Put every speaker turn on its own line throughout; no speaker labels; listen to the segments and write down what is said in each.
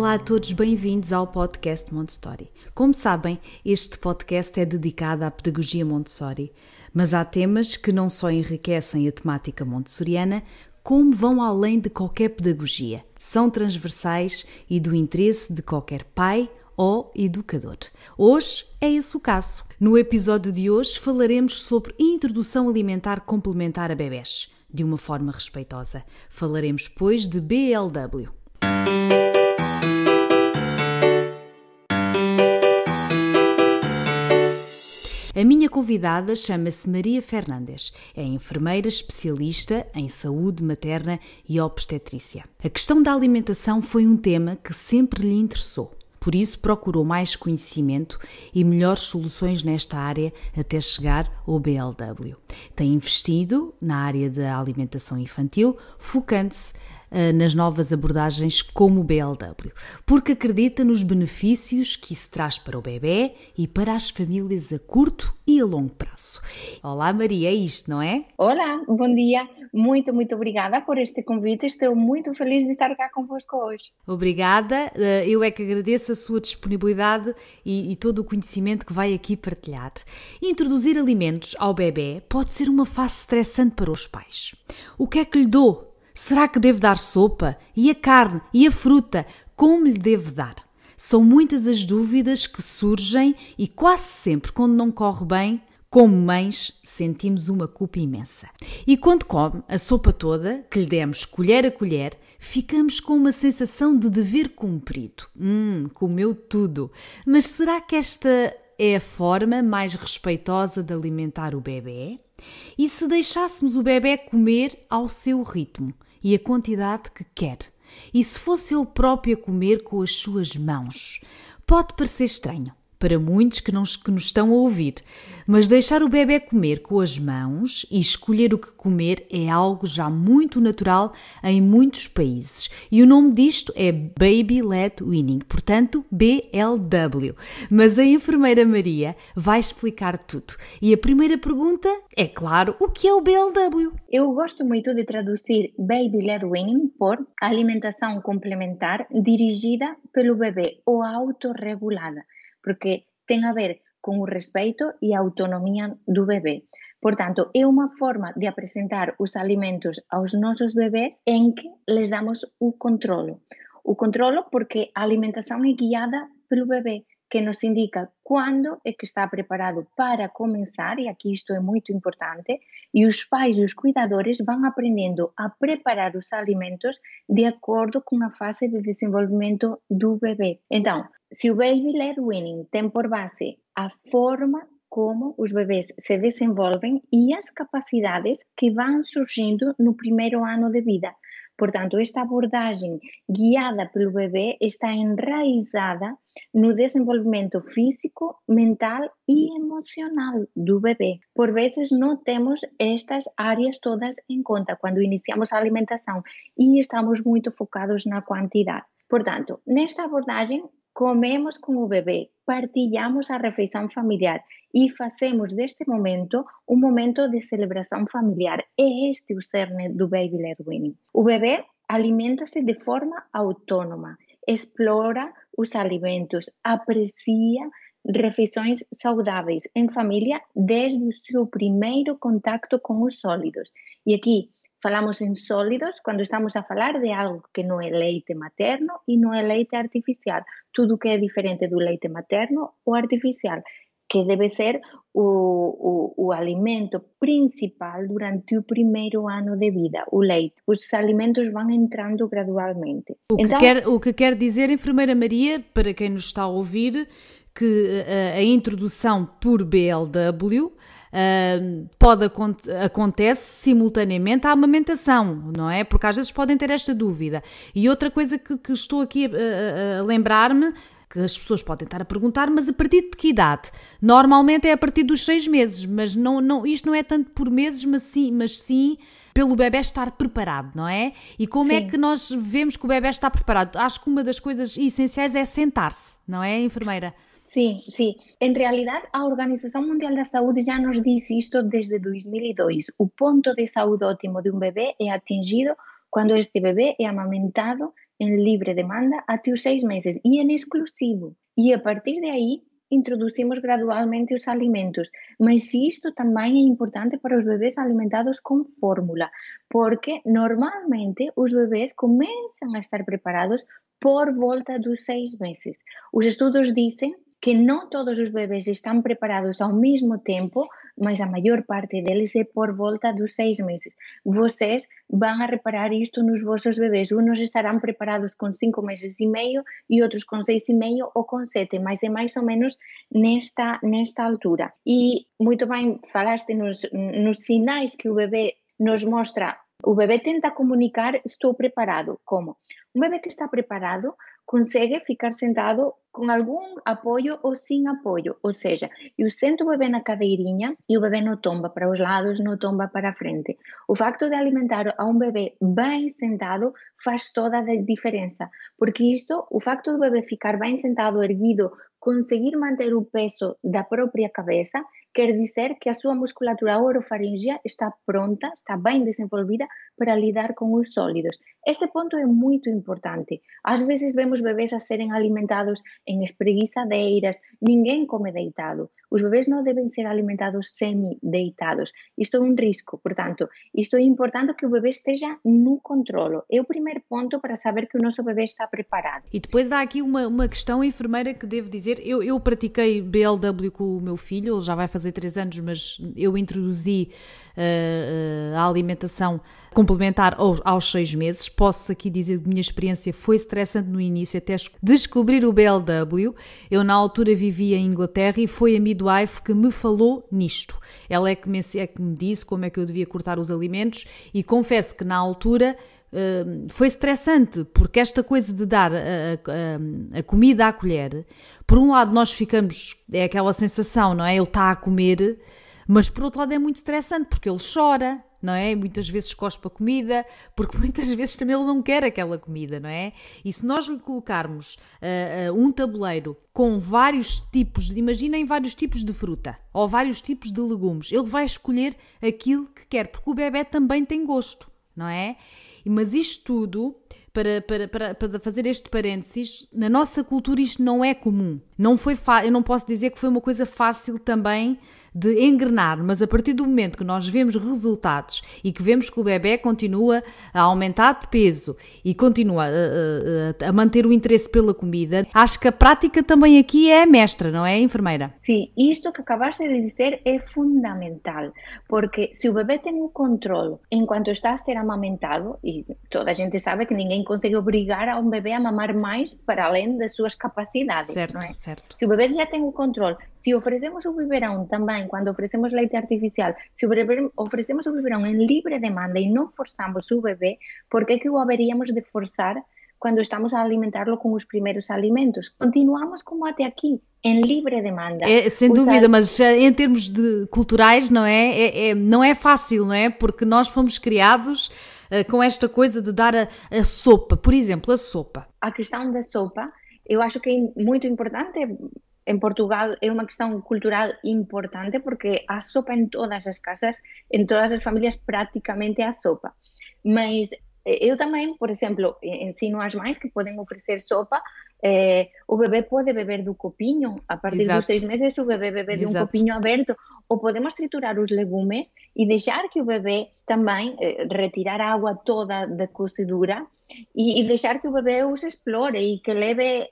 Olá a todos, bem-vindos ao podcast Montessori. Como sabem, este podcast é dedicado à pedagogia Montessori, mas há temas que não só enriquecem a temática montessoriana, como vão além de qualquer pedagogia. São transversais e do interesse de qualquer pai ou educador. Hoje é esse o caso. No episódio de hoje falaremos sobre introdução alimentar complementar a bebés, de uma forma respeitosa. Falaremos, pois, de BLW. A minha convidada chama-se Maria Fernandes. É enfermeira especialista em saúde materna e obstetrícia. A questão da alimentação foi um tema que sempre lhe interessou. Por isso, procurou mais conhecimento e melhores soluções nesta área até chegar ao BLW. Tem investido na área da alimentação infantil, focando-se nas novas abordagens como o BLW, porque acredita nos benefícios que isso traz para o bebê e para as famílias a curto e a longo prazo. Olá Maria, é isto, não é?
Olá, bom dia. Muito, muito obrigada por este convite. Estou muito feliz de estar cá convosco hoje.
Obrigada. Eh, eu é que agradeço a sua disponibilidade e, e todo o conhecimento que vai aqui partilhar. Introduzir alimentos ao bebê pode ser uma fase estressante para os pais. O que é que lhe dou Será que devo dar sopa? E a carne? E a fruta? Como lhe devo dar? São muitas as dúvidas que surgem e quase sempre, quando não corre bem, como mães, sentimos uma culpa imensa. E quando come a sopa toda, que lhe demos colher a colher, ficamos com uma sensação de dever cumprido. Hum, comeu tudo. Mas será que esta é a forma mais respeitosa de alimentar o bebê? E se deixássemos o bebê comer ao seu ritmo e a quantidade que quer? E se fosse ele próprio a comer com as suas mãos? Pode parecer estranho, para muitos que, não, que nos estão a ouvir. Mas deixar o bebê comer com as mãos e escolher o que comer é algo já muito natural em muitos países. E o nome disto é Baby Led Weaning, portanto BLW. Mas a enfermeira Maria vai explicar tudo. E a primeira pergunta é, claro, o que é o BLW?
Eu gosto muito de traduzir Baby Led Weaning por alimentação complementar dirigida pelo bebê ou autorregulada porque ten a ver con o respeito e a autonomía do bebé. Por tanto, é unha forma de apresentar os alimentos aos nosos bebés en que les damos o controlo. O controlo porque a alimentación é guiada pelo bebé, que nos indica quando é que está preparado para começar, e aqui isto é muito importante, e os pais e os cuidadores vão aprendendo a preparar os alimentos de acordo com a fase de desenvolvimento do bebê. Então, se o Baby Led Winning tem por base a forma como os bebês se desenvolvem e as capacidades que vão surgindo no primeiro ano de vida. Portanto, esta abordagem guiada pelo bebê está enraizada no desenvolvimento físico, mental e emocional do bebê. Por vezes não temos estas áreas todas em conta quando iniciamos a alimentação e estamos muito focados na quantidade. Portanto, nesta abordagem, comemos com o bebê, partilhamos a refeição familiar e fazemos deste momento um momento de celebração familiar. É este o cerne do Baby Led Winning. O bebê alimenta-se de forma autônoma, explora os alimentos, aprecia refeições saudáveis em família desde o seu primeiro contato com os sólidos. E aqui falamos em sólidos quando estamos a falar de algo que não é leite materno e não é leite artificial. Tudo que é diferente do leite materno ou artificial, que deve ser o, o, o alimento principal durante o primeiro ano de vida, o leite. Os alimentos vão entrando gradualmente.
O que, então, quer, o que quer dizer, enfermeira Maria, para quem nos está a ouvir, que a, a introdução por BLW pode acontece simultaneamente à amamentação, não é? Porque às vezes podem ter esta dúvida. E outra coisa que, que estou aqui a, a, a lembrar-me que as pessoas podem estar a perguntar, mas a partir de que idade? Normalmente é a partir dos seis meses, mas não, não, isto não é tanto por meses, mas sim, mas sim pelo bebê estar preparado, não é? E como é sim. é que nós vemos que o bebê está preparado? Acho que uma das coisas essenciais é sentar-se, não é, enfermeira?
Sim, sim. Em realidade, a Organização Mundial da Saúde já nos diz isto desde 2002. O ponto de saúde ótimo de um bebê é atingido quando este bebê é amamentado em livre demanda até os seis meses e em exclusivo. E a partir de aí, introduzimos gradualmente os alimentos, mas isto também é importante para os bebês alimentados com fórmula, porque normalmente os bebês começam a estar preparados por volta dos seis meses. Os estudos dizem que não todos os bebês estão preparados ao mesmo tempo, mas a maior parte deles é por volta dos seis meses. Vocês vão a reparar isto nos vossos bebês. Uns estarão preparados com cinco meses e meio e outros com seis e meio ou com sete, mas é mais ou menos nesta, nesta altura. E muito bem falaste nos, nos sinais que o bebê nos mostra. O bebê tenta comunicar: estou preparado. Como? Um bebê que está preparado consegue ficar sentado com algum apoio ou sem apoio, ou seja, eu sento o bebê na cadeirinha e o bebê não tomba para os lados, não tomba para a frente. O facto de alimentar a um bebê bem sentado faz toda a diferença, porque isto, o facto do bebê ficar bem sentado, erguido, conseguir manter o peso da própria cabeça, quer dizer que a sua musculatura orofaríngea está pronta, está bem desenvolvida para lidar com os sólidos. Este ponto é muito importante. Às vezes vemos bebês a serem alimentados em espreguiçadeiras, ninguém come deitado. Os bebês não devem ser alimentados semi-deitados. Isto é um risco, portanto, isto é importante que o bebê esteja no controlo. É o primeiro ponto para saber que o nosso bebê está preparado.
E depois há aqui uma, uma questão, enfermeira, que devo dizer, eu, eu pratiquei BLW com o meu filho, ele já vai fazer 3 anos, mas eu introduzi uh, a alimentação complementar aos 6 meses. Posso aqui dizer que a minha experiência foi estressante no início, até descobrir o BLW. Eu, na altura, vivia em Inglaterra e foi a midwife que me falou nisto. Ela é que me, é que me disse como é que eu devia cortar os alimentos e confesso que na altura Uh, foi estressante, porque esta coisa de dar a, a, a, comida à colher, por um lado nós ficamos, é aquela sensação, não é? Ele está a comer, mas por outro lado é muito estressante, porque ele chora, não é? Muitas vezes cospe a comida, porque muitas vezes também ele não quer aquela comida, não é? E se nós lhe colocarmos uh, uh, um tabuleiro com vários tipos, imaginem vários tipos de fruta ou vários tipos de legumes, ele vai escolher aquilo que quer, porque o bebê também tem gosto, não é? Mas isto tudo, para, para, para, para fazer este parênteses, na nossa cultura isto não é comum. Não foi eu não posso dizer que foi uma coisa fácil também de engrenar, mas a partir do momento que nós vemos resultados e que vemos que o bebê continua a aumentar de peso e continua a, a, a, manter o interesse pela comida, acho que a prática também aqui é mestra, não é, enfermeira?
Sim, isto que acabaste de dizer é fundamental, porque se o bebê tem o controle enquanto está a ser amamentado, e toda a gente sabe que ninguém consegue obrigar a um bebê a mamar mais para além das suas capacidades,
certo,
é?
Certo.
Se o bebê já tem o controle, se oferecemos o biberão também cuando ofrecemos leite artificial, si ofrecemos o biberón en libre demanda e non forzamos o bebé, por que que o haberíamos de forzar quando estamos a alimentarlo com os primeiros alimentos. Continuamos como até aqui, em livre demanda.
É, sem dúvida, mas em termos de culturais não é, é, é, não é fácil, não é? Porque nós fomos criados uh, com esta coisa de dar a, a, sopa, por exemplo, a sopa.
A questão da sopa, eu acho que é muito importante en Portugal é unha questão cultural importante porque a sopa en todas as casas, en todas as familias prácticamente a sopa. Mas eh, eu tamén, por exemplo, ensino as mães que poden ofrecer sopa eh, o bebé pode beber do copiño, a partir Exato. dos seis meses o bebé bebe de un copiño aberto, ou podemos triturar os legumes e deixar que o bebé tamén eh, retirar a agua toda da cozedura e, e deixar que o bebê os explore e que leve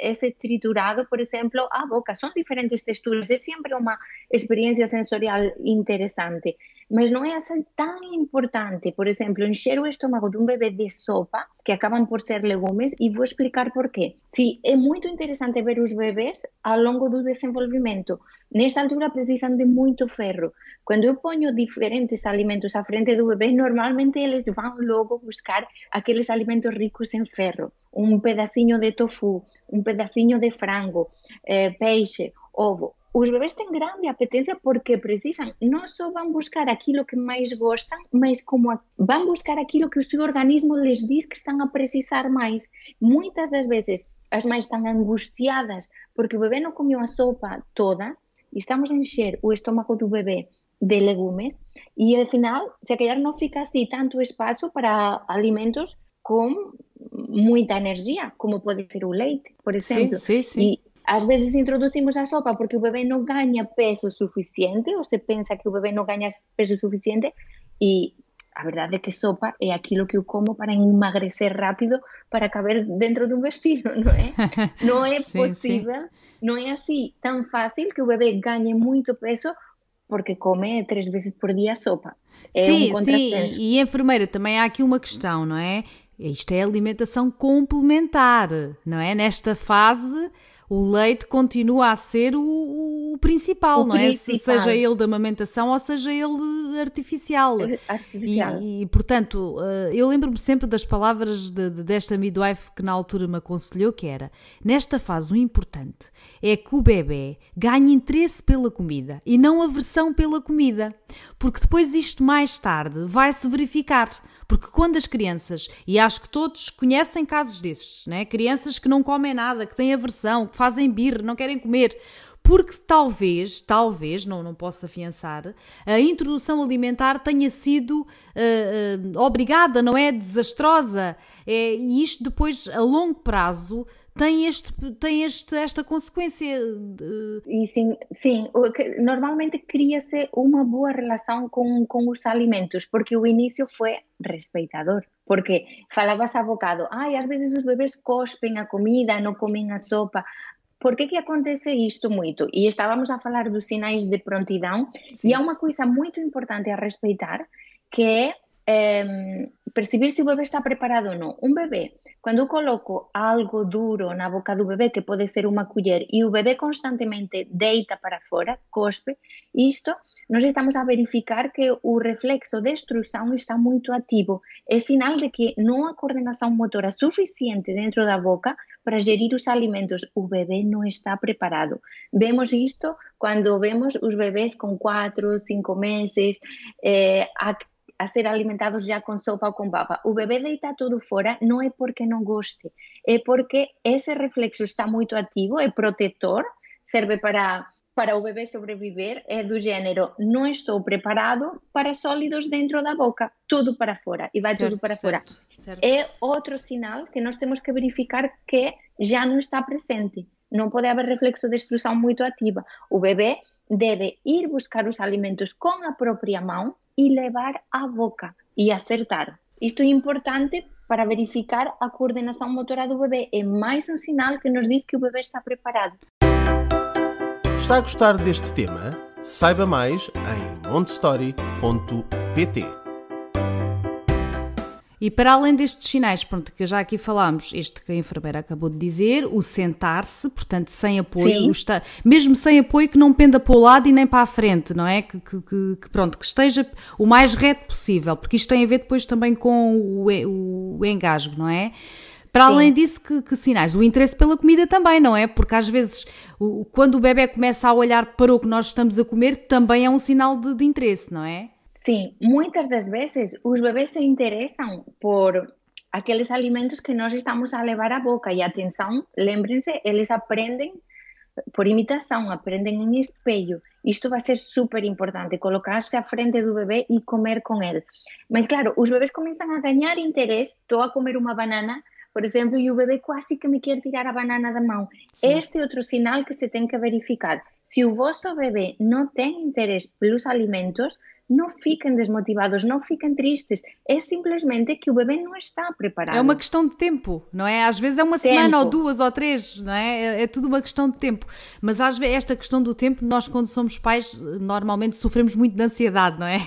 esse triturado, por exemplo, à boca. São diferentes texturas, é sempre uma experiência sensorial interessante. Mas não é assim tão importante, por exemplo, encher o estômago de um bebê de sopa, que acabam por ser legumes, e vou explicar por quê. Sim, é muito interessante ver os bebês ao longo do desenvolvimento. Nesta altura precisam de muito ferro. Quando eu ponho diferentes alimentos à frente do bebê, normalmente eles vão logo buscar aqueles alimentos ricos em ferro. Um pedacinho de tofu, um pedacinho de frango, eh, peixe, ovo. Os bebês têm grande apetência porque precisam, não só vão buscar aquilo que mais gostam, mas como a, vão buscar aquilo que o seu organismo lhes diz que estão a precisar mais. Muitas das vezes as mães estão angustiadas porque o bebê não comeu a sopa toda e estamos a encher o estômago do bebê de legumes e al final, se calhar não fica assim tanto espaço para alimentos com muita energia, como pode ser o leite, por exemplo.
Sim, sim, sim.
E às vezes introduzimos a sopa porque o bebê não ganha peso suficiente, ou se pensa que o bebê não ganha peso suficiente, e a verdade é que sopa é aquilo que eu como para emagrecer rápido para caber dentro de um vestido, não é? Não é possível, sim. não é assim tão fácil que o bebê ganhe muito peso porque come três vezes por dia sopa. É
sim,
um
sim, e enfermeira, também há aqui uma questão, não é? Isto é alimentação complementar, não é? Nesta fase, o leite continua a ser o, o principal, o não principal. é? Seja ele da amamentação ou seja ele artificial.
artificial.
E, e portanto, eh, eu lembro-me sempre das palavras de, de, desta midwife que na altura me aconselhou, que era, nesta fase o importante é que o bebê ganhe interesse pela comida e não aversão pela comida, porque depois isto mais tarde vai se verificar. Porque quando as crianças, e acho que todos conhecem casos desses, né? crianças que não comem nada, que têm aversão, que fazem birra, não querem comer, porque talvez, talvez, não, não posso afiançar, a introdução alimentar tenha sido uh, uh, obrigada, não é? Desastrosa. É, e isto depois, a longo prazo, tem, este, tem este, esta consequência. De...
E sim, sim, normalmente cria-se uma boa relação com, com os alimentos, porque o início foi respeitador. Porque falavas há bocado, ai, às vezes os bebês cospem a comida, não comem a sopa. Por que, que acontece isto muito? E estávamos a falar dos sinais de prontidão, Sim. e há uma coisa muito importante a respeitar, que é, é perceber se o bebê está preparado ou não. Um bebê quando eu coloco algo duro na boca do bebê, que pode ser uma colher, e o bebê constantemente deita para fora, cospe, isto nós estamos a verificar que o reflexo de extrusão está muito ativo. É sinal de que não há coordenação motora suficiente dentro da boca para gerir os alimentos. O bebê não está preparado. Vemos isto quando vemos os bebês com 4, 5 meses, eh, a ser alimentados já com sopa ou com papa. O bebê deita tudo fora não é porque não goste, é porque esse reflexo está muito ativo, é protetor, serve para para o bebê sobreviver é do gênero não estou preparado para sólidos dentro da boca, tudo para fora e vai certo, tudo para certo, fora. Certo. É outro sinal que nós temos que verificar que já não está presente. Não pode haver reflexo de extrusão muito ativa. O bebê deve ir buscar os alimentos com a própria mão, e levar à boca e acertar. Isto é importante para verificar a coordenação motora do bebê. É mais um sinal que nos diz que o bebê está preparado.
Está a gostar deste tema? Saiba mais em montestory.pt.
E para além destes sinais, pronto, que já aqui falámos, este que a enfermeira acabou de dizer, o sentar-se, portanto, sem apoio, está, mesmo sem apoio, que não penda para o lado e nem para a frente, não é? Que, que, que, pronto, que esteja o mais reto possível, porque isto tem a ver depois também com o, o, engasgo, não é? Para Sim. além disso, que, que, sinais? O interesse pela comida também, não é? Porque às vezes, o, quando o bebê começa a olhar para o que nós estamos a comer, também é um sinal de, de interesse, não é?
Sim, muitas das vezes os bebês se interessam por aqueles alimentos que nós estamos a levar à boca. E atenção, lembrem-se, eles aprendem por imitação, aprendem em espelho. Isto vai ser super importante, colocar-se à frente do bebê e comer com ele. Mas claro, os bebês começam a ganhar interesse. Estou a comer uma banana, por exemplo, e o bebê quase que me quer tirar a banana da mão. Sim. Este é outro sinal que se tem que verificar. Se o vosso bebê não tem interesse pelos alimentos, não fiquem desmotivados, não fiquem tristes. É simplesmente que o bebê não está preparado.
É uma questão de tempo, não é? Às vezes é uma tempo. semana ou duas ou três, não é? é? É tudo uma questão de tempo. Mas às vezes esta questão do tempo, nós quando somos pais, normalmente sofremos muito de ansiedade, não é?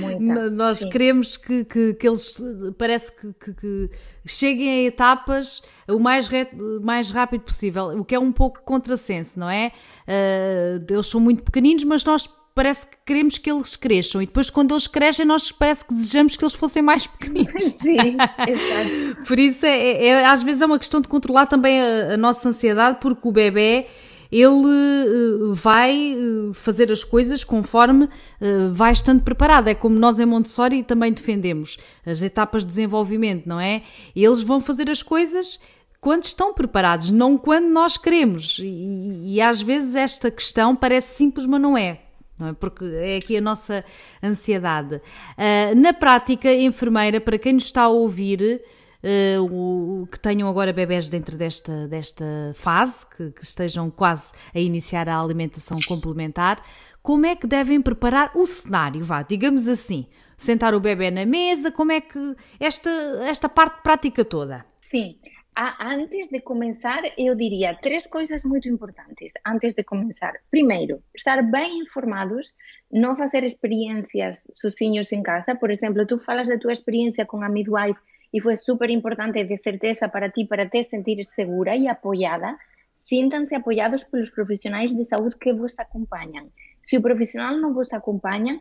Muita, Nós sim. queremos que, que, que, eles parece que, que, que, cheguem a etapas o mais, reto, mais rápido possível, o que é um pouco contrassenso, não é? Uh, eles são muito pequeninos, mas nós parece que queremos que eles cresçam e depois quando eles crescem nós parece que desejamos que eles fossem mais pequeninos.
Sim, exato.
Por isso é, é, é, às vezes é uma questão de controlar também a, a nossa ansiedade porque o bebê ele uh, vai uh, fazer as coisas conforme uh, vai estando preparado. É como nós em Montessori também defendemos as etapas de desenvolvimento, não é? Eles vão fazer as coisas quando estão preparados, não quando nós queremos. E, e às vezes esta questão parece simples, mas não é. É? Porque é aqui a nossa ansiedade. Uh, na prática, enfermeira, para quem nos está a ouvir, uh, o, que tenham agora bebés dentro desta, desta fase, que, que estejam quase a iniciar a alimentação complementar, como é que devem preparar o cenário, vá, digamos assim, sentar o bebê na mesa, como é que esta, esta parte prática toda?
Sim, antes de começar, eu diria três coisas muito importantes antes de começar. Primeiro, estar bem informados, não fazer experiências sozinhos em casa. Por exemplo, tu falas da tua experiência com a midwife e foi super importante de certeza para ti, para te sentir segura e apoiada. Sintam-se apoiados pelos profissionais de saúde que vos acompanham. Se o profissional não vos acompanha,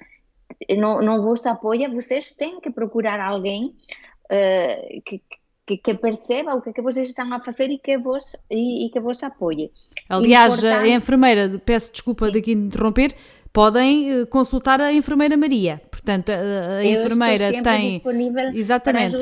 não, não vos apoia, vocês têm que procurar alguém uh, que, que, que, perceba o que, que vocês estão a fazer e que vos, e, e que vos apoie.
Aliás, Importante... a enfermeira, peço desculpa Sim. de aqui interromper, podem eh, consultar a enfermeira Maria. Portanto, a, a enfermeira tem exatamente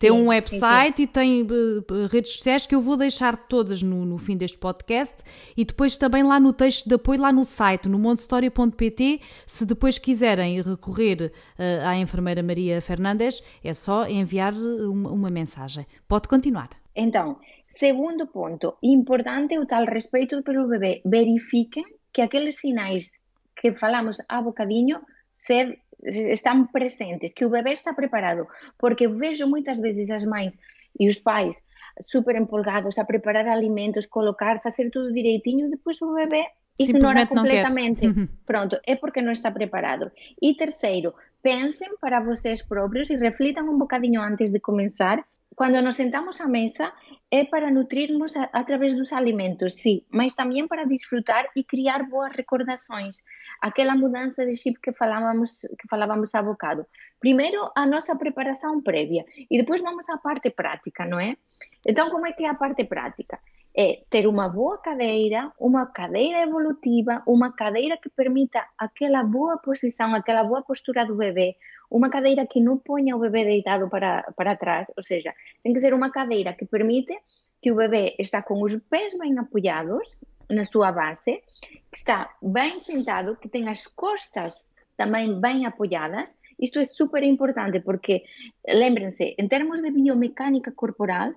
tem um website sim, sim. e tem uh, redes sociais que eu vou deixar todas no, no, fim deste podcast e depois também lá no texto de apoio lá no site no montestoria.pt se depois quiserem recorrer uh, à enfermeira Maria Fernandes é só enviar uma, uma mensagem. Pode continuar.
Então, segundo ponto, importante o tal respeito pelo bebê. Verifiquem que aqueles sinais que falamos a bocadinho ser están presentes, que o bebé está preparado, porque vejo moitas veces as mães e os pais super empolgados a preparar alimentos, colocar, facer tudo direitinho, e depois o bebé ignora completamente. Pronto, é porque non está preparado. E terceiro, pensen para vocês próprios e reflitan un bocadinho antes de comenzar Cando nos sentamos á mesa é para nutrirnos a, a través dos alimentos, sí, mas tamén para disfrutar e criar boas recordações. Aquela mudança de chip que falábamos, que falábamos há bocado. Primeiro, a nossa preparação prévia e depois vamos à parte prática, não é? Então, como é que é a parte prática? É ter uma boa cadeira, uma cadeira evolutiva, uma cadeira que permita aquela boa posição, aquela boa postura do bebê, uma cadeira que não ponha o bebê deitado para, para trás, ou seja, tem que ser uma cadeira que permite que o bebê está com os pés bem apoiados na sua base, que está bem sentado, que tem as costas também bem apoiadas. Isto é super importante porque, lembrem-se, em termos de biomecânica corporal,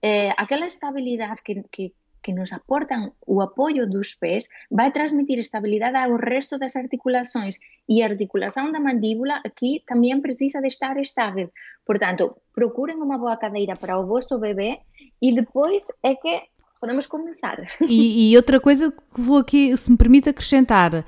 eh, aquela estabilidade que, que, que nos aportan o apoio dos pés vai transmitir estabilidade ao resto das articulações e a articulação da mandíbula aqui também precisa de estar estável. Portanto, procurem uma boa cadeira para o vosso bebê e depois é que podemos começar.
E, e, outra coisa que vou aqui, se me permite acrescentar,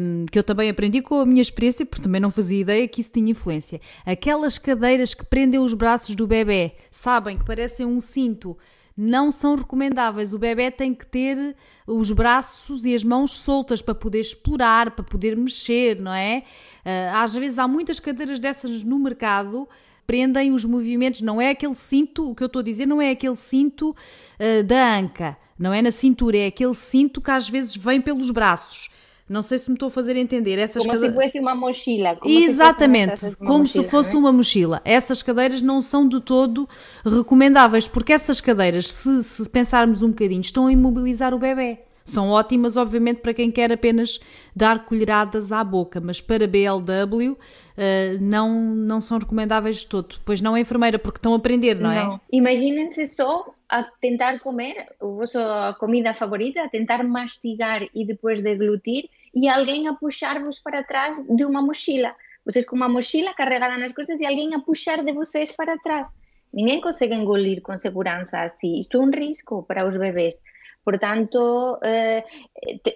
um, que eu também aprendi com a minha experiência, porque também não fazia ideia que isso tinha influência. Aquelas cadeiras que prendem os braços do bebê, sabem que parecem um cinto não são recomendáveis. O bebê tem que ter os braços e as mãos soltas para poder explorar, para poder mexer, não é? Ah, às vezes há muitas cadeiras dessas no mercado prendem os movimentos, não é aquele cinto, o que eu estou a dizer não é aquele cinto uh, da anca, não é na cintura, é aquele cinto que às vezes vem pelos braços. Não sei se me estou a fazer entender. Essas
como se fosse uma mochila.
Como Exatamente, se como mochila, se fosse é? uma mochila. Essas cadeiras não são de todo recomendáveis, porque essas cadeiras, se, se pensarmos um bocadinho, estão a imobilizar o bebê. São ótimas, obviamente, para quem quer apenas dar colheradas à boca, mas para BLW uh, eh, não, não são recomendáveis de todo. Pois não, enfermeira, porque estão a aprender, não, é? não. é?
Imaginem-se só a tentar comer a vossa comida favorita, a tentar mastigar e depois deglutir, e alguém a puxar-vos para trás de uma mochila. Vocês com uma mochila carregada nas costas e alguém a puxar de vocês para trás. Ninguém consegue engolir com segurança assim. Isto é um risco para os bebês. Portanto, eh,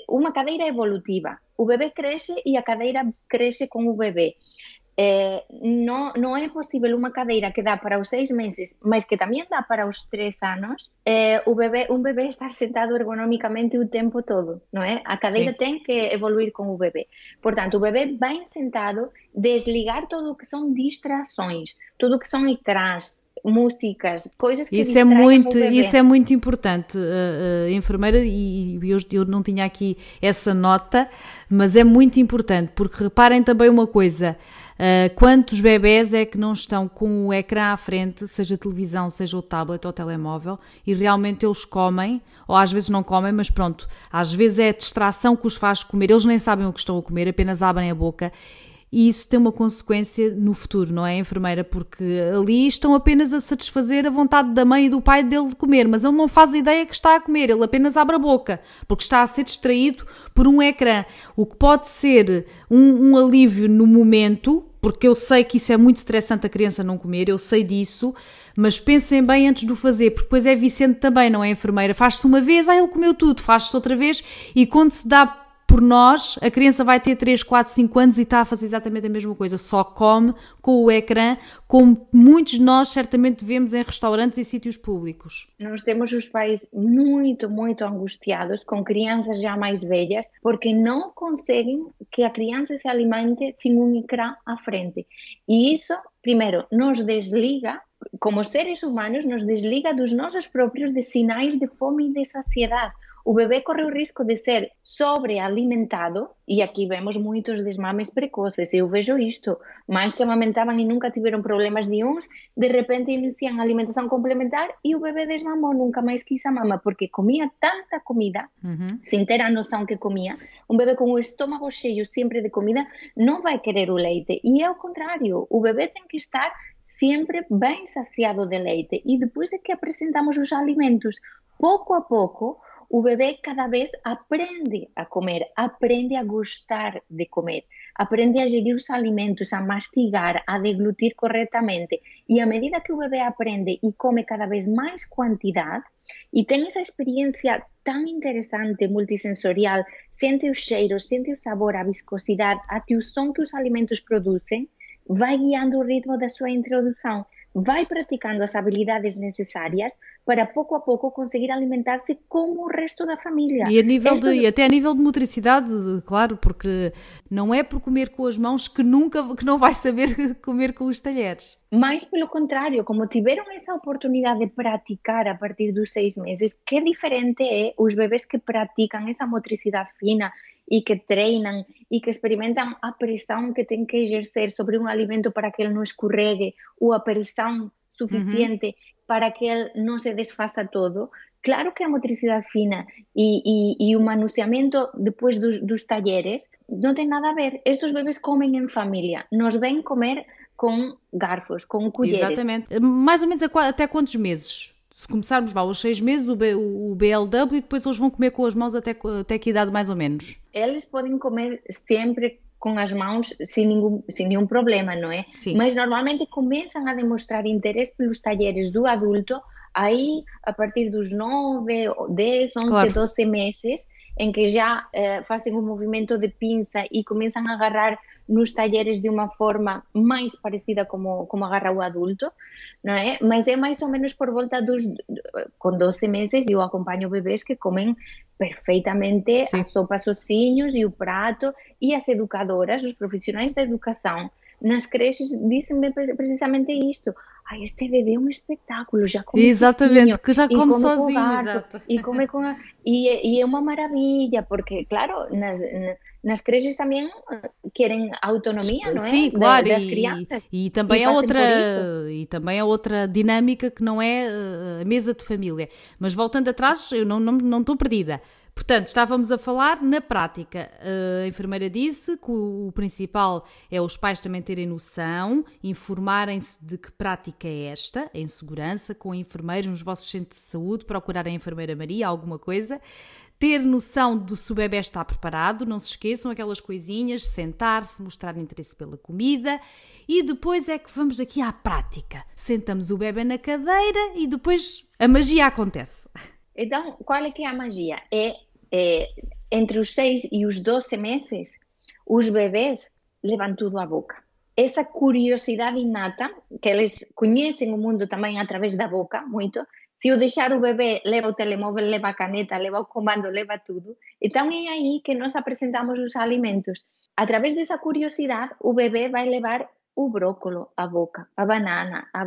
uma cadeira evolutiva. O bebê cresce e a cadeira cresce com o bebê. Não, não é possível uma cadeira que dá para os seis meses, mas que também dá para os três anos, é, o bebê, um bebê estar sentado ergonomicamente o tempo todo, não é? A cadeira Sim. tem que evoluir com o bebê. Portanto, o bebê bem sentado, desligar tudo o que são distrações, tudo o que são ecrãs, músicas, coisas que
isso é muito isso é muito importante uh, uh, enfermeira e eu, eu não tinha aqui essa nota mas é muito importante porque reparem também uma coisa uh, quantos bebés é que não estão com o ecrã à frente seja televisão seja o tablet ou o telemóvel e realmente eles comem ou às vezes não comem mas pronto às vezes é a distração que os faz comer eles nem sabem o que estão a comer apenas abrem a boca e isso tem uma consequência no futuro, não é, enfermeira? Porque ali estão apenas a satisfazer a vontade da mãe e do pai dele de comer, mas ele não faz ideia que está a comer, ele apenas abre a boca, porque está a ser distraído por um ecrã. O que pode ser um, um alívio no momento, porque eu sei que isso é muito estressante a criança não comer, eu sei disso, mas pensem bem antes de o fazer, porque depois é vicente também, não é, enfermeira? Faz-se uma vez, ah, ele comeu tudo, faz-se outra vez, e quando se dá por nós, a criança vai ter 3, 4, 5 anos e está a fazer exatamente a mesma coisa, só come com o ecrã, como muitos de nós certamente vemos em restaurantes e sítios públicos.
Nós temos os pais muito, muito angustiados com crianças já mais velhas, porque não conseguem que a criança se alimente sem um ecrã à frente. E isso, primeiro, nos desliga como seres humanos, nos desliga dos nossos próprios de sinais de fome e de saciedade o bebê corre o risco de ser sobrealimentado, e aqui vemos muitos desmames precoces. Eu vejo isto: mães que amamentavam e nunca tiveram problemas nenhums, de repente iniciam a alimentação complementar e o bebê desmamou, nunca mais quis a mama, porque comia tanta comida, uhum. sem ter a noção que comia. Um bebê com o estômago cheio sempre de comida não vai querer o leite. E é o contrário: o bebê tem que estar sempre bem saciado de leite. E depois é que apresentamos os alimentos, pouco a pouco, o bebê cada vez aprende a comer, aprende a gostar de comer, aprende a gerir os alimentos, a mastigar, a deglutir corretamente. E à medida que o bebê aprende e come cada vez mais quantidade, e tem essa experiência tão interessante, multissensorial, sente os cheiros, sente o sabor, a viscosidade, até o som que os alimentos produzem, vai guiando o ritmo da sua introdução vai praticando as habilidades necessárias para pouco a pouco conseguir alimentar-se como o resto da família.
E, a nível de, e até a nível de motricidade, claro, porque não é por comer com as mãos que nunca que não vai saber comer com os talheres.
Mais pelo contrário, como tiveram essa oportunidade de praticar a partir dos seis meses, que diferente é os bebês que praticam essa motricidade fina e que treinam e que experimentam a pressão que tem que exercer sobre um alimento para que ele não escorregue ou a pressão suficiente uhum. para que ele não se desfaça todo. Claro que a motricidade fina e, e, e o manuseamento depois dos, dos talheres não tem nada a ver. Estes bebês comem em família, nos vêm comer com garfos, com colheres.
Exatamente. Mais ou menos até quantos meses? Se começarmos vá, aos seis meses, o, B, o BLW, e depois eles vão comer com as mãos até, até que idade mais ou menos?
Eles podem comer sempre com as mãos sem nenhum, sem nenhum problema, não é? Sim. Mas normalmente começam a demonstrar interesse pelos talheres do adulto aí a partir dos 9, 10, 11, claro. 12 meses, em que já eh, fazem um movimento de pinça e começam a agarrar nos talheres de uma forma mais parecida como, como agarra o adulto, não é? Mas é mais ou menos por volta dos, com 12 meses, eu acompanho bebês que comem perfeitamente Sim. a sopa sozinhos e o prato, e as educadoras, os profissionais da educação, nas creches dizem precisamente isto. Ai, este bebê é um espetáculo, já come
Exatamente,
sozinho,
que já come sozinho, garfo,
e come com a, e, e, é uma maravilha, porque, claro, nas, nas creches também querem autonomia, não é?
Sim, claro,
das crianças.
E, e também é outra e também é outra dinâmica que não é eh, a mesa de família. Mas voltando atrás, eu não, não, não estou perdida. Portanto, estávamos a falar na prática. A enfermeira disse que o principal é os pais também terem noção, informarem-se de que prática é esta, em segurança, com enfermeiros nos vossos centros de saúde, procurar a enfermeira Maria, alguma coisa. Ter noção de se o bebê está preparado, não se esqueçam aquelas coisinhas, sentar-se, mostrar interesse pela comida e depois é que vamos aqui à prática. Sentamos o bebê na cadeira e depois a magia acontece.
Então, qual é que é a magia? É eh, entre os 6 e os 12 meses, os bebés levan tudo á boca. Esa curiosidade innata, que eles coñecen o mundo tamén a través da boca, moito, se o deixar o bebé leva o telemóvel, leva a caneta, leva o comando, leva tudo. Então é aí que nós apresentamos os alimentos. A través dessa curiosidade, o bebê vai levar o brócolo à boca, a banana à,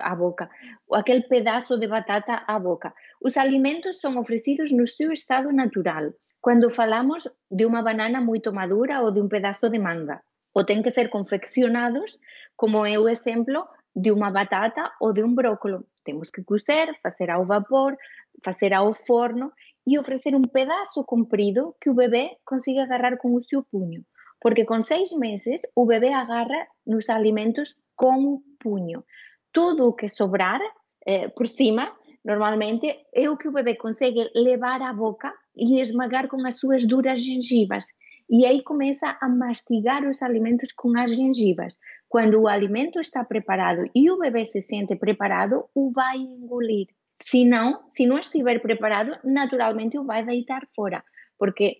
à boca, aquele pedaço de batata à boca. Os alimentos são oferecidos no seu estado natural. Quando falamos de uma banana muito madura ou de um pedaço de manga, ou têm que ser confeccionados, como é o exemplo de uma batata ou de um brócolo. Temos que cozer, fazer ao vapor, fazer ao forno e oferecer um pedaço comprido que o bebê consiga agarrar com o seu punho. Porque com seis meses o bebê agarra nos alimentos com o punho. Tudo o que sobrar eh, por cima, normalmente, é o que o bebê consegue levar à boca e esmagar com as suas duras gengivas. E aí começa a mastigar os alimentos com as gengivas. Quando o alimento está preparado e o bebê se sente preparado, o vai engolir. Se não, se não estiver preparado, naturalmente o vai deitar fora, porque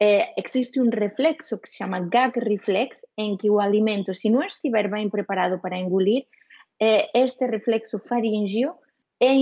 é, existe um reflexo que se chama gag reflex, em que o alimento, se não estiver bem preparado para engolir, é, este reflexo faríngeo é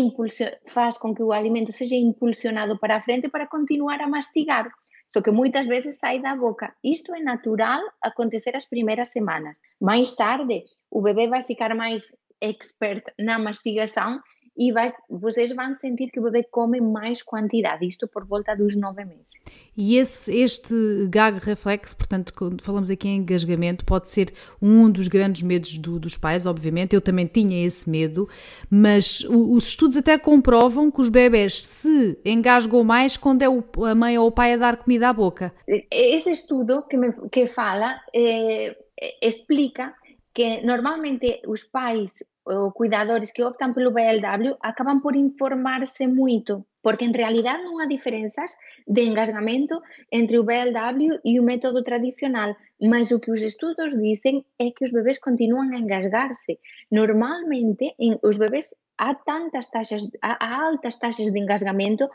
faz com que o alimento seja impulsionado para a frente para continuar a mastigar. Só que muitas vezes sai da boca. Isto é natural acontecer as primeiras semanas. Mais tarde, o bebê vai ficar mais expert na mastigação e vai, vocês vão sentir que o bebê come mais quantidade, isto por volta dos nove meses.
E esse, este gag reflex, portanto, quando falamos aqui em engasgamento, pode ser um dos grandes medos do, dos pais, obviamente, eu também tinha esse medo, mas os estudos até comprovam que os bebés se engasgam mais quando é a mãe ou o pai a dar comida à boca.
Esse estudo que, me, que fala eh, explica que normalmente os pais cuidadores que optam pelo BLW acabam por informarse muito, porque en realidad non há diferenzas de engasgamento entre o BLW e o método tradicional, mas o que os estudos dicen é que os bebés continúan a engasgarse. Normalmente, en, os bebés há tantas taxas, há altas taxas de engasgamento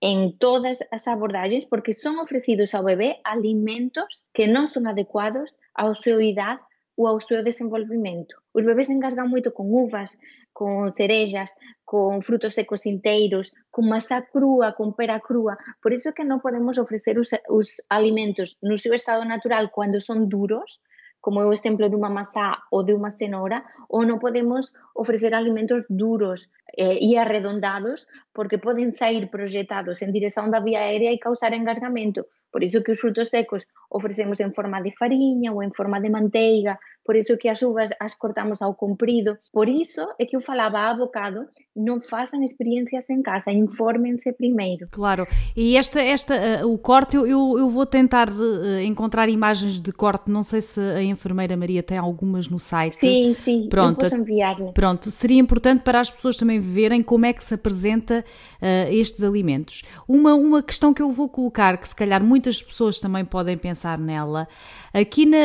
en todas as abordagens porque son ofrecidos ao bebé alimentos que non son adecuados ao seu idade ou ao seu desenvolvimento. Os bebés engasgan moito con uvas, con cerejas, con frutos secos inteiros, con masa crúa, con pera crúa. Por iso que non podemos ofrecer os, os alimentos no seu estado natural cando son duros, como é o exemplo de unha masá ou de unha cenoura, ou non podemos ofrecer alimentos duros eh, e arredondados porque poden sair projetados en dirección da vía aérea e causar engasgamento. Por iso que os frutos secos ofrecemos en forma de fariña ou en forma de manteiga, por iso que as uvas as cortamos ao comprido. Por iso é que eu falaba a bocado, non façam experiencias em casa, informem-se primeiro.
Claro, e esta, esta, uh, o corte, eu, eu, vou tentar uh, encontrar imagens de corte, não sei se a enfermeira Maria tem algumas no site.
Sim, sim, Pronto, eu posso enviar-lhe.
Pronto, seria importante para as pessoas também verem como é que se apresenta uh, estes alimentos. Uma, uma questão que eu vou colocar, que se calhar muitas pessoas também podem pensar nela, aqui na,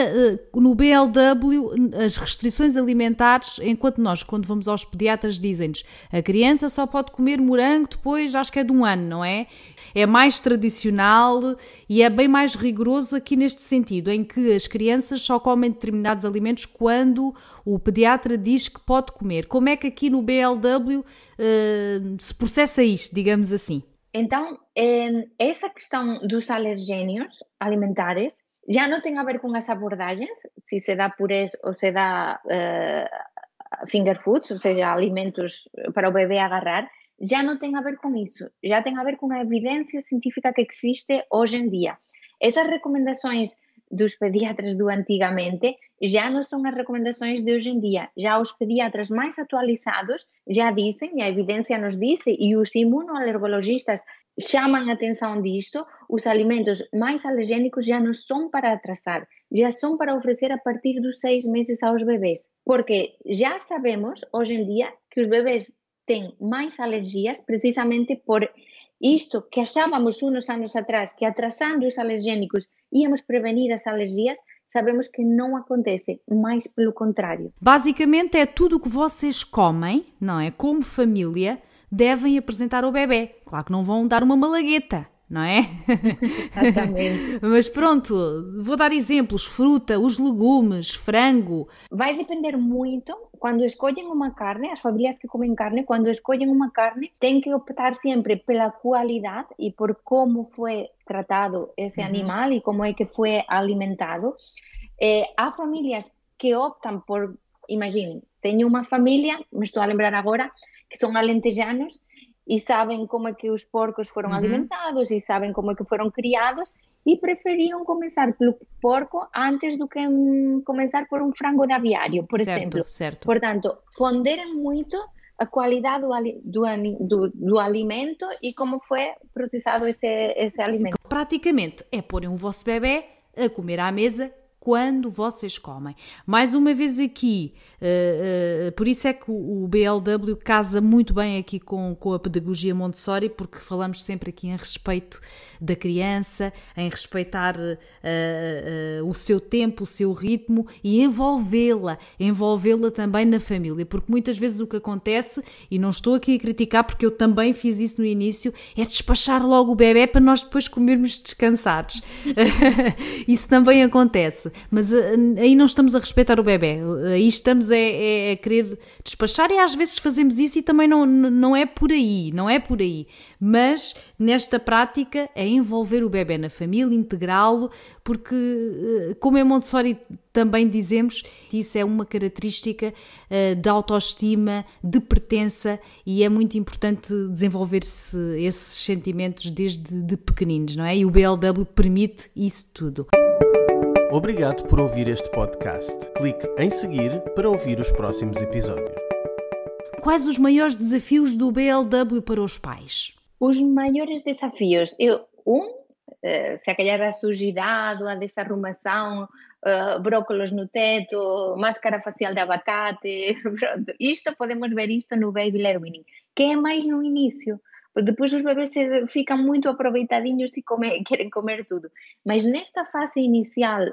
no BLW, as restrições alimentares, enquanto nós, quando vamos aos pediatras, dizem-nos a criança só pode comer morango depois, acho que é de um ano, não é? É mais tradicional e é bem mais rigoroso aqui neste sentido, em que as crianças só comem determinados alimentos quando o pediatra diz que pode comer. Como é que aqui no BLW uh, eh, se processa isto, digamos assim?
Então, eh, essa questão dos alergénios alimentares já não tem a ver com as abordagens, se se dá purés ou se dá uh, finger foods, ou seja, alimentos para o bebê agarrar, já não tem a ver com isso, já tem a ver com a evidência científica que existe hoje em dia. Essas recomendações dos pediatras do antigamente já não são as recomendações de hoje em dia. Já os pediatras mais atualizados já dizem, e a evidência nos diz, e os imunoalergologistas chamam a atenção disto, os alimentos mais alergênicos já não são para atrasar, já são para oferecer a partir dos seis meses aos bebês. Porque já sabemos, hoje em dia, que os bebês têm mais alergias precisamente por isto que achávamos uns anos atrás, que atrasando os alergênicos íamos prevenir as alergias, sabemos que não acontece, mais pelo contrário.
Basicamente é tudo o que vocês comem, não é? Como família, devem apresentar ao bebê. Claro que não vão dar uma malagueta, não é?
Exatamente.
Mas pronto, vou dar exemplos: fruta, os legumes, frango.
Vai depender muito quando escolhem uma carne, as famílias que comem carne, quando escolhem uma carne, têm que optar sempre pela qualidade e por como foi tratado esse uhum. animal e como é que foi alimentado. Eh, há famílias que optam por, imaginem, tenho uma família, me estou a lembrar agora, que são alentejanos e sabem como é que os porcos foram uhum. alimentados e sabem como é que foram criados e preferiam começar pelo porco antes do que começar por um frango de aviário, por
certo,
exemplo.
Certo.
Portanto, ponderem muito a qualidade do, do, do, do, alimento e como foi processado esse, esse alimento.
Praticamente é porem o vosso bebê a comer à mesa quando vocês comem. Mais uma vez aqui, uh, uh, por isso é que o, BLW casa muito bem aqui com, com a pedagogia Montessori, porque falamos sempre aqui em respeito da criança, em respeitar uh, o seu tempo, o seu ritmo e envolvê-la, envolvê-la também na família, porque muitas vezes o que acontece, e não estou aqui a criticar porque eu também fiz isso no início, é despachar logo o bebê para nós depois comermos descansados. isso também acontece mas uh, aí não estamos a respeitar o bebê, aí estamos a, a, a, querer despachar e às vezes fazemos isso e também não, não é por aí, não é por aí. Mas nesta prática é envolver o bebê na família, integrá-lo, porque uh, como em Montessori também dizemos, isso é uma característica uh, de autoestima, de pertença e é muito importante desenvolver-se esses sentimentos desde de pequeninos, não é? E o BLW permite isso tudo.
Obrigado por ouvir este podcast. Clique em seguir para ouvir os próximos episódios.
Quais os maiores desafios do BLW para os pais?
Os maiores desafios, eu, um, eh, se calhar a sujidade, a desarrumação, uh, brócolos no teto, máscara facial de abacate, pronto. Isto podemos ver isto no Baby Led Winning, que é mais no início. Depois os bebês ficam muito aproveitadinhos e come, querem comer tudo. Mas nesta fase inicial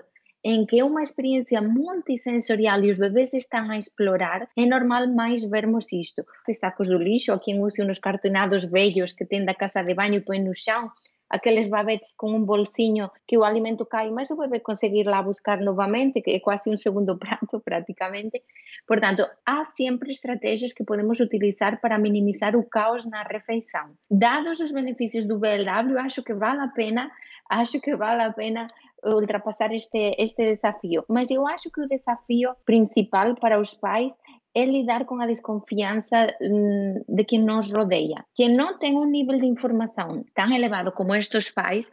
em que é uma experiência multissensorial e os bebês estão a explorar, é normal mais vermos isto. Os sacos do lixo, ou quem usa uns cartonados velhos que tem da casa de banho e põe no chão, aqueles babetes com um bolsinho que o alimento cai, mas o bebê consegue ir lá buscar novamente, que é quase um segundo prato praticamente. Portanto, há sempre estratégias que podemos utilizar para minimizar o caos na refeição. Dados os benefícios do BLW, acho que vale a pena, acho que vale a pena ultrapassar este, este desafio. Mas eu acho que o desafio principal para os pais é lidar com a desconfiança hum, de quem nos rodeia. Quem não tem um nível de informação tão elevado como estes pais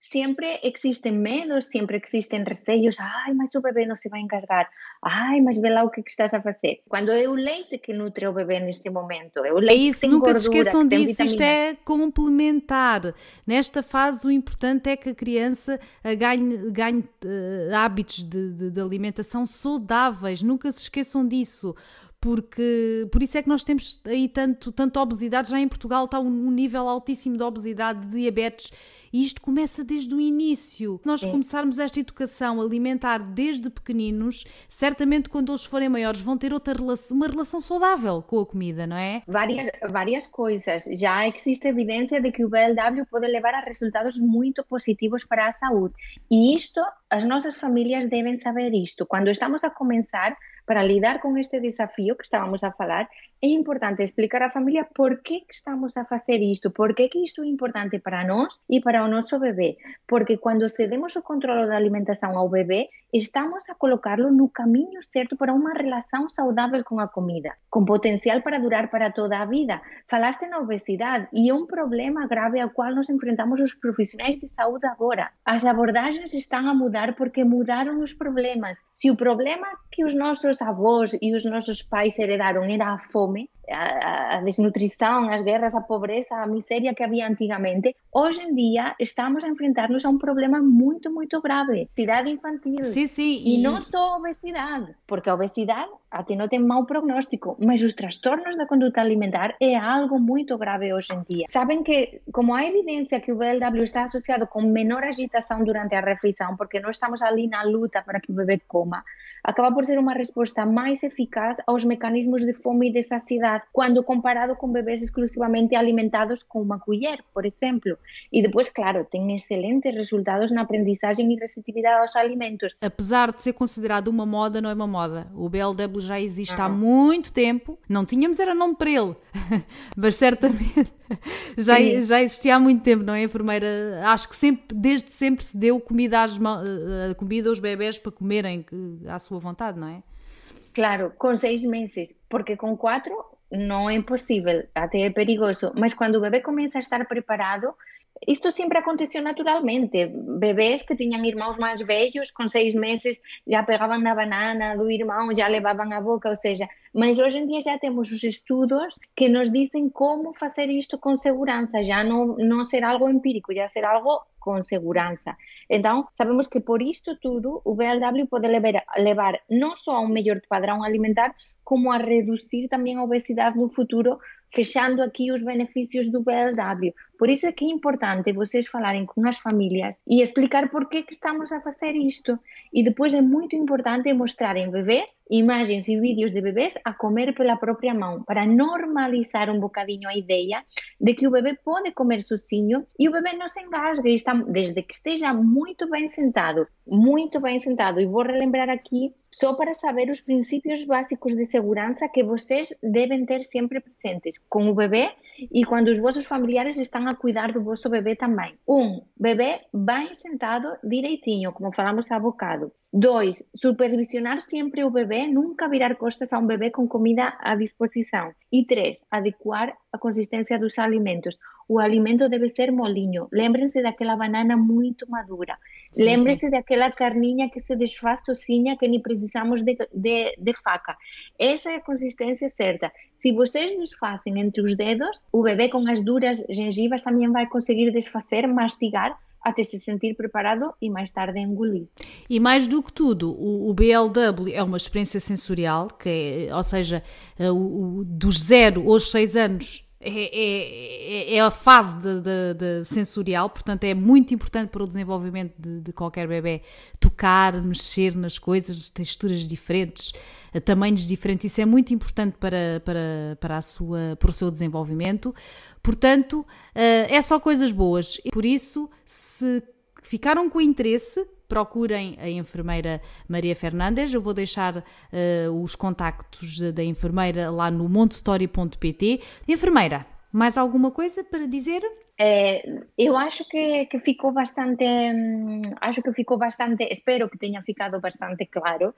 sempre existem medos, sempre existem receios. Ai, mas o bebê não se vai engasgar. Ai, mas vê lá o que, que estás a fazer. Quando é o leite que nutre o bebê neste momento. É, o leite
é isso, nunca gordura, se esqueçam disso. Isto é complementar. Nesta fase, o importante é que a criança eh, ganhe, ganhe uh, hábitos de, de, de alimentação saudáveis. Nunca se esqueçam disso porque por isso é que nós temos aí tanto, tanto obesidade, já em Portugal está um, nível altíssimo de obesidade, de diabetes, e isto começa desde o início. Se nós Sim. começarmos esta educação alimentar desde pequeninos, certamente quando eles forem maiores vão ter outra relação, uma relação saudável com a comida, não é?
Várias, várias coisas. Já existe evidência de que o BLW pode levar a resultados muito positivos para a saúde. E isto, as nossas famílias devem saber isto. Quando estamos a começar, para lidar con este desafío que estábamos a falar, é importante explicar á familia por que, estamos a facer isto, por que, que isto importante para nós e para o noso bebé. Porque cando cedemos o controlo da alimentación ao bebé, estamos a colocarlo no camiño certo para unha relación saudável con a comida, con potencial para durar para toda a vida. Falaste na obesidade e é un problema grave ao qual nos enfrentamos os profesionais de saúde agora. As abordagens están a mudar porque mudaron os problemas. Se o problema que os nosos avós e os nosos pais heredaron era a fome, a, a, desnutrição, as guerras, a pobreza, a miséria que havia antigamente, hoje em dia estamos a enfrentar-nos a um problema muito, muito grave. Obesidade infantil.
Sim, sim.
E, e não só obesidade, porque a obesidade até não tem mau prognóstico, mas os transtornos da conduta alimentar é algo muito grave hoje em dia. Sabem que, como há evidência que o BLW está associado com menor agitação durante a refeição, porque não estamos ali na luta para que o bebê coma, acaba por ser uma resposta mais eficaz aos mecanismos de fome e de saciedade, quando comparado com bebês exclusivamente alimentados com uma colher, por exemplo. E depois, claro, tem excelentes resultados na aprendizagem e receptividade aos alimentos.
Apesar de ser considerado uma moda, não é uma moda. O BLW já existe há muito tempo. Não tínhamos era nome para ele, mas certamente já, já existia há muito tempo, não é, enfermeira? Acho que sempre, desde sempre se deu comida, às, eh, comida aos bebés para comerem à sua vontade, não é?
Claro, com seis meses, porque com quatro não é possível, até é perigoso, mas quando o bebê começa a estar preparado, isto sempre aconteceu naturalmente. Bebês que tinham irmãos mais velhos, com seis meses, já pegavam na banana do irmão, já levavam à boca, ou seja, mas hoje em dia já temos os estudos que nos dizem como fazer isto com segurança, já não, não ser algo empírico, já ser algo com segurança. Então, sabemos que por isto tudo, o BLW pode levar, levar não só a um melhor padrão alimentar, como a reduzir também a obesidade no futuro, fechando aqui os benefícios do BLW. Por isso é que é importante vocês falarem com as famílias e explicar por que, estamos a fazer isto. E depois é muito importante mostrar em bebês imagens e vídeos de bebês a comer pela própria mão, para normalizar um bocadinho a ideia de que o bebê pode comer sozinho e o bebê não se engasgue, está, desde que esteja muito bem sentado, muito bem sentado. E vou relembrar aqui só para saber os princípios básicos de segurança que vocês devem ter sempre presentes com o bebê e quando os vossos familiares estão a cuidar do vosso bebê também. Um, bebê bem sentado direitinho, como falamos há bocado. Dois, supervisionar sempre o bebê, nunca virar costas a um bebê com comida à disposição. E três, adequar a consistência dos alimentos. O alimento deve ser molinho. Lembrem-se daquela banana muito madura. Lembrem-se daquela carninha que se desfaz sozinha, que nem precisamos de, de, de faca. Essa é a consistência certa. Se vocês desfazem entre os dedos, o bebê com as duras gengivas também vai conseguir desfazer, mastigar até se sentir preparado e mais tarde engolir.
E mais do que tudo, o, o BLW é uma experiência sensorial, que é, ou seja, é, o, o, dos zero aos seis anos é, é, é, a fase de, de, de sensorial, portanto é muito importante para o desenvolvimento de, de, qualquer bebê tocar, mexer nas coisas, texturas diferentes, tamanhos diferentes, isso é muito importante para, para, para, a sua, para o seu desenvolvimento. Portanto, eh, é só coisas boas. Por isso, se ficaram com interesse, procurem a enfermeira Maria Fernandes. Eu vou deixar uh, os contactos da enfermeira lá no montestory.pt. Enfermeira, mais alguma coisa para dizer?
É, eu acho que, que ficou bastante, hum, acho que ficou bastante, espero que tenha ficado bastante claro,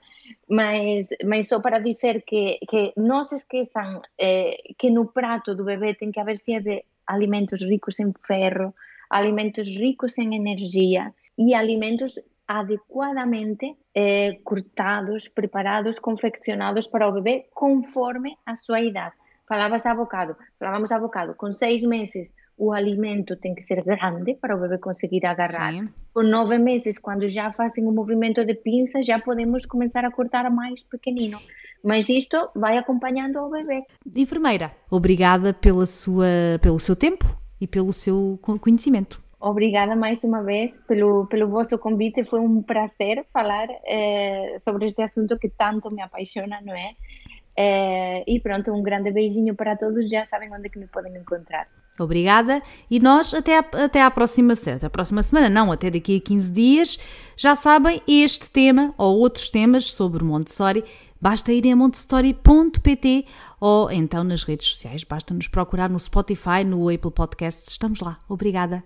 mas, mas só para dizer que, que não se esqueçam é, que no prato do bebê tem que haver sempre alimentos ricos em ferro, alimentos ricos em energia e alimentos adequadamente eh, cortados, preparados, confeccionados para o bebê conforme a sua idade. Falavas há bocado, falávamos há bocado, com seis meses o alimento tem que ser grande para o bebê conseguir agarrar. Sim. Com nove meses, quando já fazem o um movimento de pinça, já podemos começar a cortar mais pequenino. Mas isto vai acompanhando ao bebê.
Enfermeira, obrigada pela sua, pelo seu tempo e pelo seu conhecimento.
Obrigada mais uma vez pelo, pelo vosso convite. Foi um prazer falar eh, sobre este assunto que tanto me apaixona, não é? Eh, e pronto, um grande beijinho para todos. Já sabem onde é que me podem encontrar.
Obrigada e nós até, a, até à próxima semana. Próxima semana, não, até daqui a 15 dias. Já sabem, este tema ou outros temas sobre Montessori, basta irem a montessori.pt ou então nas redes sociais. Basta nos procurar no Spotify, no Apple Podcasts. Estamos lá. Obrigada.